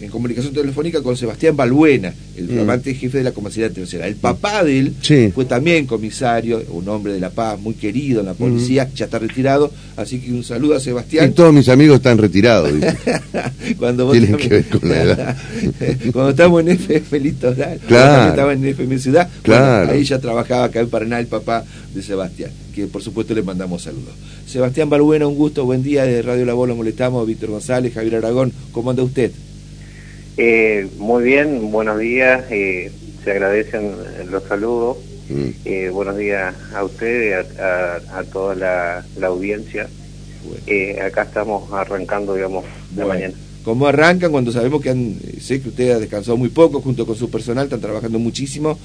en comunicación telefónica con Sebastián Balbuena, el Mm. flamante jefe de la comisaría tercera. El papá de él Sí. fue también comisario, un hombre de la paz muy querido en la policía, ya está retirado, así que un saludo a Y Sebastián. todos mis amigos están retirados. Cuando vos Tienen también- que ver con la edad. Cuando estamos en FM Litoral, Claro. estaba en FM Ciudad, bueno, ahí ya trabajaba acá en Paraná el papá de Sebastián, que por supuesto le mandamos saludos. Sebastián Balbuena, un gusto, buen día de Radio La lo molestamos, Víctor González, Javier Aragón, ¿cómo anda usted? Eh, muy bien, buenos días. eh, se agradecen los saludos. Mm. Eh, buenos días a ustedes, a, a- a toda la, la audiencia. Bueno. Eh, acá estamos arrancando, digamos, Bueno, mañana. ¿Cómo arrancan cuando sabemos que han, eh, sé que usted ha descansado muy poco junto con su personal, están trabajando muchísimo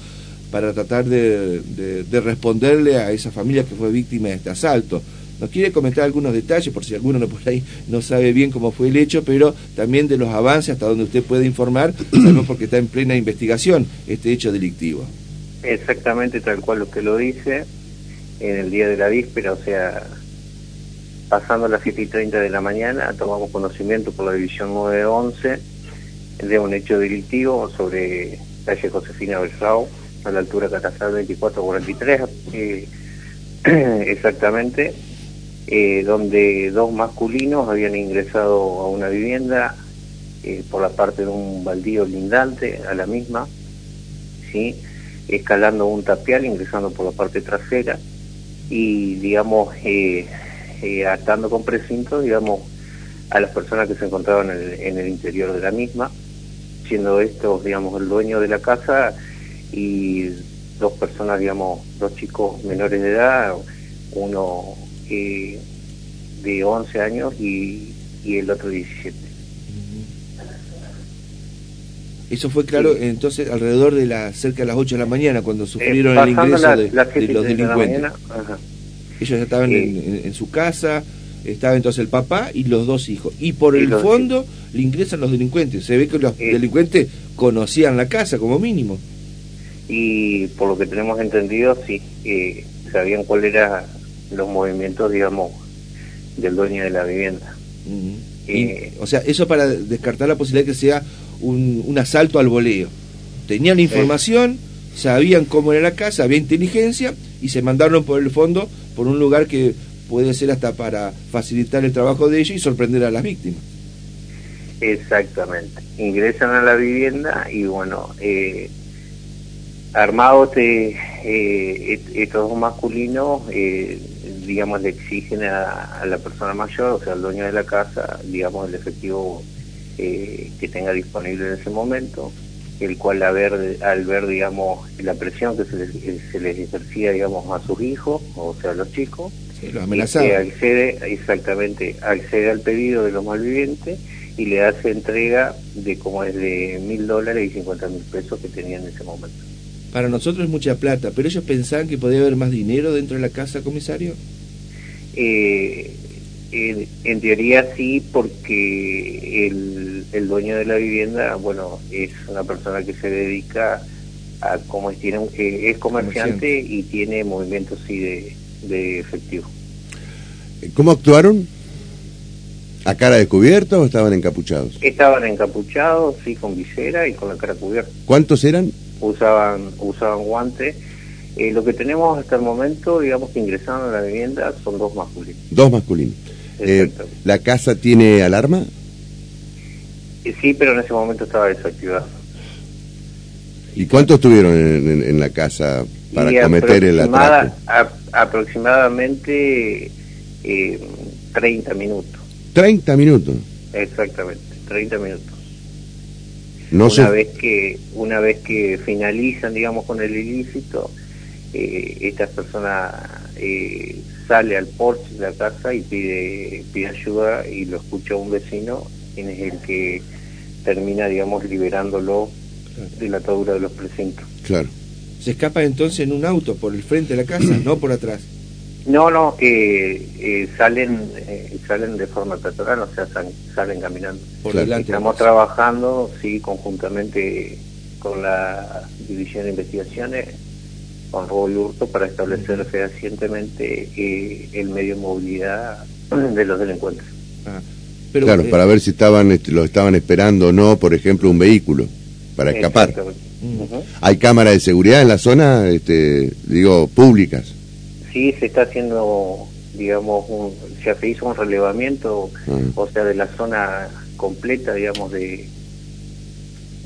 para tratar de, de- de responderle a esa familia que fue víctima de este asalto? ¿Nos quiere comentar algunos detalles, por si alguno no por ahí no sabe bien cómo fue el hecho, pero también de los avances hasta donde usted puede informar, porque está en plena investigación este hecho delictivo. Exactamente tal cual lo que lo dice, en el día de la víspera, o sea, pasando las 7 y 30 de la mañana, tomamos conocimiento por la División 911 de un hecho delictivo sobre calle Josefina Beltrao, a la altura Catazal 2443, eh, exactamente, eh, donde dos masculinos habían ingresado a una vivienda eh, por la parte de un baldío lindante a la misma, ¿sí? escalando un tapial, ingresando por la parte trasera y, digamos, eh, eh, atando con precinto, digamos, a las personas que se encontraban en el, en el interior de la misma, siendo estos, digamos, el dueño de la casa y dos personas, digamos, dos chicos menores de edad, uno eh, de 11 años y, y el otro 17. Eso fue claro entonces alrededor de la cerca de las 8 de la mañana cuando sufrieron Eh, el pasando ingreso la- de, los de la delincuentes. mañana, ajá. Ellos estaban Eh. en, en- en su casa, estaba entonces el papá y los dos hijos. Y por Y el fondo le ingresan los delincuentes. Se ve que los delincuentes conocían la casa como mínimo. y por lo que tenemos entendido, sí, eh, sabían cuáles eran los movimientos, digamos, del dueño de la vivienda. Eh. Y, o sea, eso para descartar la posibilidad de que sea un, un asalto al voleo. Tenían la información, sabían cómo era la casa, había inteligencia y se mandaron por el fondo por un lugar que puede ser hasta para facilitar el trabajo de ellos y sorprender a las víctimas. Exactamente. Ingresan a la vivienda y bueno, eh, armados de, eh, est- estos dos masculinos, eh, digamos, le exigen a, a la persona mayor, o sea, al dueño de la casa, digamos, el efectivo eh, que tenga disponible en ese momento, el cual al ver, al ver digamos, la presión que se les, que se les ejercía, digamos, a sus hijos, o sea, a los chicos, Sí, que amenazaban. accede, exactamente, accede al pedido de los malvivientes y le hace entrega de como es de mil dólares y cincuenta mil pesos que tenía en ese momento. Para nosotros es mucha plata, pero ellos pensaban que podía haber más dinero dentro de la casa, comisario. Eh, en, en teoría sí, porque el, el dueño de la vivienda, bueno, es una persona que se dedica a, como es, tiene un- eh, es comerciante y tiene movimientos sí de, de efectivo. ¿Cómo actuaron? ¿A cara descubierta o estaban encapuchados? Estaban encapuchados, sí, con visera y con la cara cubierta. ¿Cuántos eran? usaban usaban guantes. Eh, lo que tenemos hasta el momento, digamos que ingresaron a la vivienda, son dos masculinos. Dos masculinos. Eh. ¿La casa tiene alarma? Eh, sí, pero en ese momento estaba desactivado. ¿Y cuántos estuvieron en, en- en la casa para Y cometer el aproximada- atraco? a- aproximadamente eh, 30 minutos, 30 minutos. exactamente, 30 minutos. No una se... vez que una vez que finalizan, digamos, con el ilícito, eh, esta persona eh, sale al porche de la casa y pide pide ayuda y lo escucha un vecino, quien es el que termina, digamos, liberándolo de la atadura de los precintos. Claro. Se escapan entonces en un auto por el frente de la casa, no por atrás. No, no, eh, eh, salen eh, salen de forma peatonal, o sea, sal- salen caminando. Por delante. de la Estamos trabajando, sí, conjuntamente con la División de Investigaciones, con robo y hurto, para establecer fehacientemente eh, el medio de movilidad de los delincuentes. Ah, pero, claro, eh, para ver si estaban este, lo estaban esperando o no, por ejemplo, un vehículo para escapar. Mm. ¿Hay cámaras de seguridad en la zona, este, digo, públicas? Sí, se está haciendo, digamos, un, se hizo un relevamiento, Ah. o sea, de la zona completa, digamos, de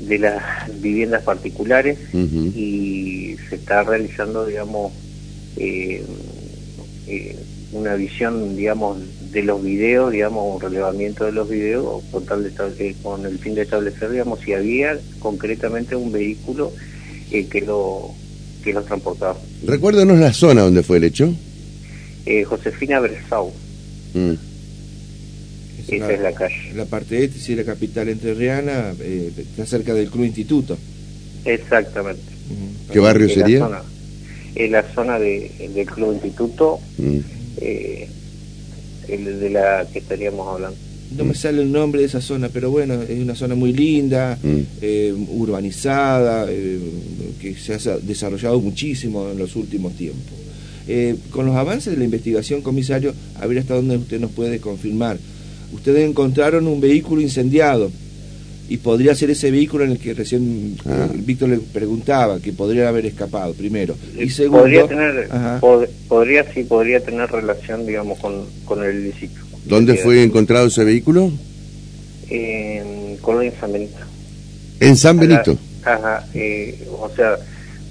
de las viviendas particulares y se está realizando, digamos, eh, eh, una visión, digamos, de los videos, digamos, un relevamiento de los videos con, tal de con el fin de establecer, digamos, si había concretamente un vehículo eh, que lo que los transportaba. Recuérdanos la zona donde fue el hecho. Eh, Josefina Bersau, Mm. Esa es la calle. La parte este, si es la capital entrerriana, eh, está cerca del Club Instituto. Exactamente. ¿Qué barrio Es la sería? zona- Es la zona de, del Club Instituto, Mm. eh, el de la que estaríamos hablando. No me sale el nombre de esa zona, pero bueno, es una zona muy linda, Mm. eh, urbanizada, eh, que se ha desarrollado muchísimo en los últimos tiempos. Eh, con los avances de la investigación, comisario, a ver hasta dónde usted nos puede confirmar. Ustedes encontraron un vehículo incendiado y podría ser ese vehículo en el que recién Ah. eh, Víctor le preguntaba, que podría haber escapado, primero. Y segundo, podría tener, pod- podría sí, podría tener relación, digamos, con, con el ilícito. ¿Dónde fue encontrado ese vehículo? En Colonia San Benito. En San Benito. Ajá, eh, o sea,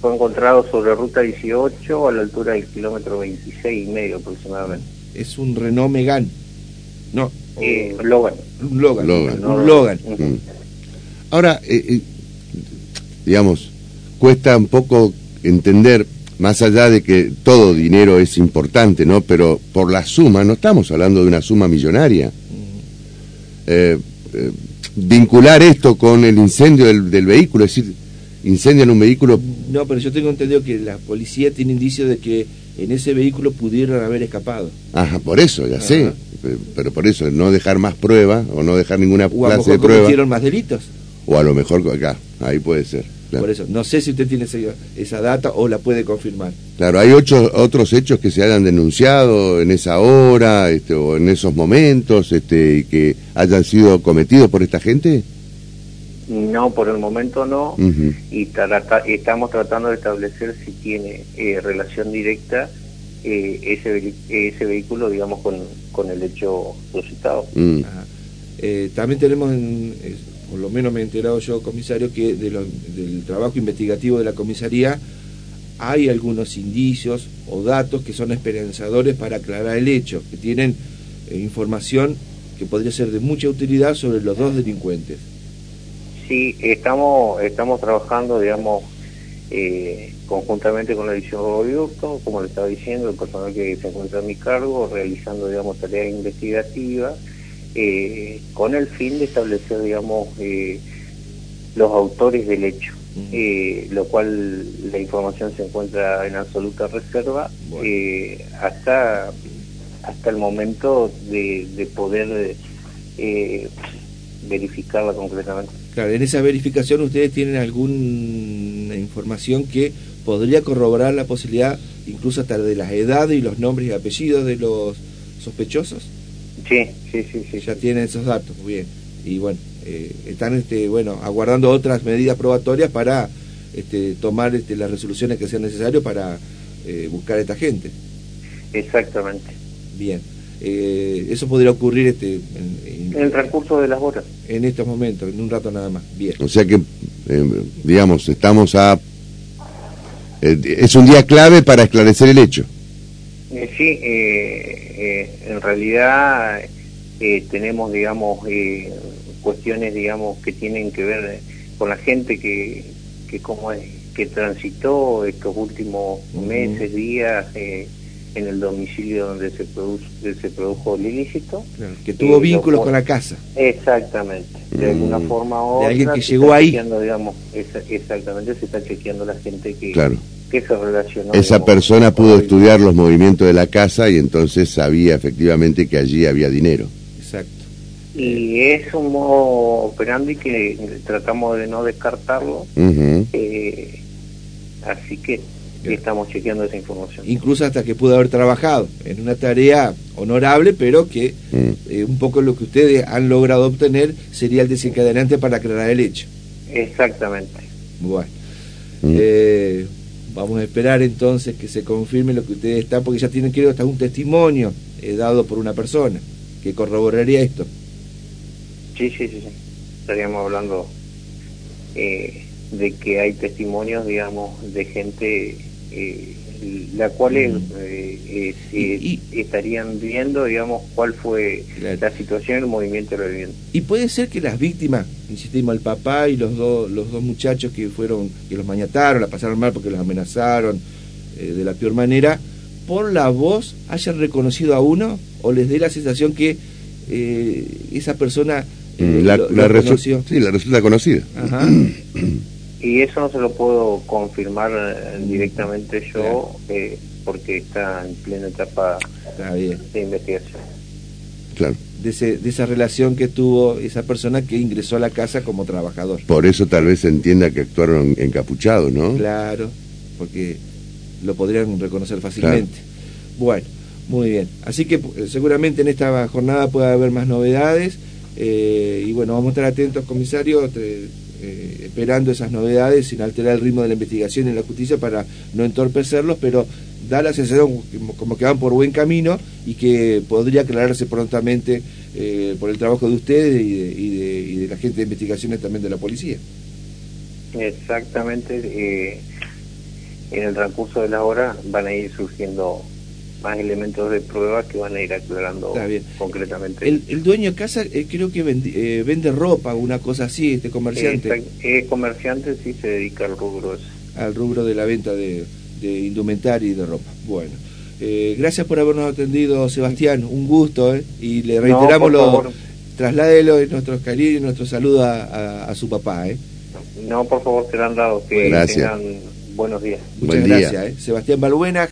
fue encontrado sobre ruta 18 a la altura del kilómetro 26 y medio aproximadamente. es un Renault Megane. No, Eh, Logan. un Logan. Logan. Un Logan. Ujú. Mm. Ahora, eh, eh, digamos, cuesta un poco entender, más allá de que todo dinero es importante, ¿no? Pero por la suma, no estamos hablando de una suma millonaria. Eh, eh, vincular esto con el incendio del, del vehículo, es decir, incendian un vehículo, No, pero yo tengo entendido que la policía tiene indicios de que en ese vehículo pudieron haber escapado. ajá, por eso, ya Ajá. sé, pero por eso, no dejar más prueba o no dejar ninguna O a lo clase de mejor prueba, cometieron más delitos. o a lo mejor acá, ahí puede ser. Claro. Por eso, no sé si usted tiene esa data o la puede confirmar. Claro, hay ocho, otros hechos que se hayan denunciado en esa hora este, o en esos momentos este, y que hayan sido cometidos por esta gente. No, por el momento no. Y estamos tratando de establecer si tiene eh, relación directa eh, ese, ese vehículo, digamos, con, con el hecho suscitado. Mm. Eh, también tenemos, en- eh, por lo menos me he enterado yo, comisario, que de lo- del trabajo investigativo de la comisaría hay algunos indicios o datos que son esperanzadores para aclarar el hecho, que tienen eh, información que podría ser de mucha utilidad sobre los dos delincuentes. Sí, estamos, estamos trabajando, digamos, eh, conjuntamente con la división Roboducto, como le estaba diciendo, el personal que se encuentra a mi cargo, realizando, digamos, tareas investigativas, eh, con el fin de establecer, digamos, eh, los autores del hecho. Eh, lo cual la información se encuentra en absoluta reserva Bueno. eh, hasta hasta el momento de, de poder eh, verificarla concretamente. Claro, en esa verificación ustedes tienen alguna información que podría corroborar la posibilidad, incluso hasta de las edades y los nombres y apellidos de los sospechosos. Sí, sí, sí, sí. ya tienen esos datos, muy bien. Y bueno, eh, están este, bueno, aguardando otras medidas probatorias para este, tomar este, las resoluciones que sean necesarias para eh, buscar a esta gente. Exactamente. Bien. Eh, eso podría ocurrir este, en, en- En el transcurso de las horas. en estos momentos, en un rato nada más. Bien. O sea que, eh, digamos, estamos a... eh, es un día clave para esclarecer el hecho. Eh, sí, eh, eh, en realidad eh, tenemos, digamos, eh, cuestiones, digamos, que tienen que ver con la gente que, que como es, que transitó estos últimos meses, días eh, en el domicilio donde se produjo, se produjo el ilícito. Claro, que tuvo Eh, vínculos lo- con la casa. Exactamente, de Mm. alguna forma u De otra. alguien que llegó ahí. chequeando, digamos, exactamente, se está chequeando la gente que, Claro. Que se relacionó. Esa digamos, persona pudo estudiar los movimientos de la casa y entonces sabía efectivamente que allí había dinero. Exacto. Y es un modo operandi que tratamos de no descartarlo, eh, así que estamos chequeando esa información. Incluso hasta que pudo haber trabajado en una tarea honorable, pero que mm. eh, un poco lo que ustedes han logrado obtener sería el desencadenante para aclarar el hecho. Exactamente. Bueno. Mm. Eh, vamos a esperar entonces que se confirme lo que ustedes están, porque ya tienen que hasta un testimonio eh, dado por una persona que corroboraría esto. Sí, sí, sí. Estaríamos hablando de que hay testimonios, digamos, de gente eh, la cual mm. eh, eh, estarían viendo, digamos, cuál fue la situación en el movimiento de la vivienda. Y puede ser que las víctimas, insistimos, el papá y los, dos los dos muchachos que fueron, que los mañataron, la pasaron mal porque los amenazaron de la peor manera, por la voz hayan reconocido a uno o les dé la sensación que esa persona mm, la, reconoció. Sí, la resulta conocida. Ajá. Y eso no se lo puedo confirmar eh, directamente yo eh, porque está en plena etapa de investigación. Claro. De, de, esa relación que tuvo esa persona que ingresó a la casa como trabajador. Por eso tal vez se entienda que actuaron encapuchados, ¿no? Claro, porque lo podrían reconocer fácilmente. Bueno, muy bien. Así que eh, seguramente en esta jornada puede haber más novedades. y bueno, vamos a estar atentos, comisario. Eh, esperando esas novedades sin alterar el ritmo de la investigación y la justicia para no entorpecerlos, pero da la sensación como que van por buen camino y que podría aclararse prontamente eh, por el trabajo de ustedes y de, la gente de investigaciones también de la policía. Exactamente, eh, en el transcurso de la hora van a ir surgiendo más elementos de prueba que van a ir aclarando concretamente. El, dueño de casa eh, creo que eh, vende, ropa, una cosa así, este comerciante. Es comerciante, sí se dedica al rubro Al rubro de la venta de, indumentaria y de ropa. Bueno. Eh, gracias por habernos atendido, Sebastián. Un gusto, Y le reiteramos lo. Trasládelo nuestros cariños y nuestro saludo a, su papá, ¿eh? No, por favor, serán dados. Que tengan buenos días. Muchas gracias, Sebastián Balbuena.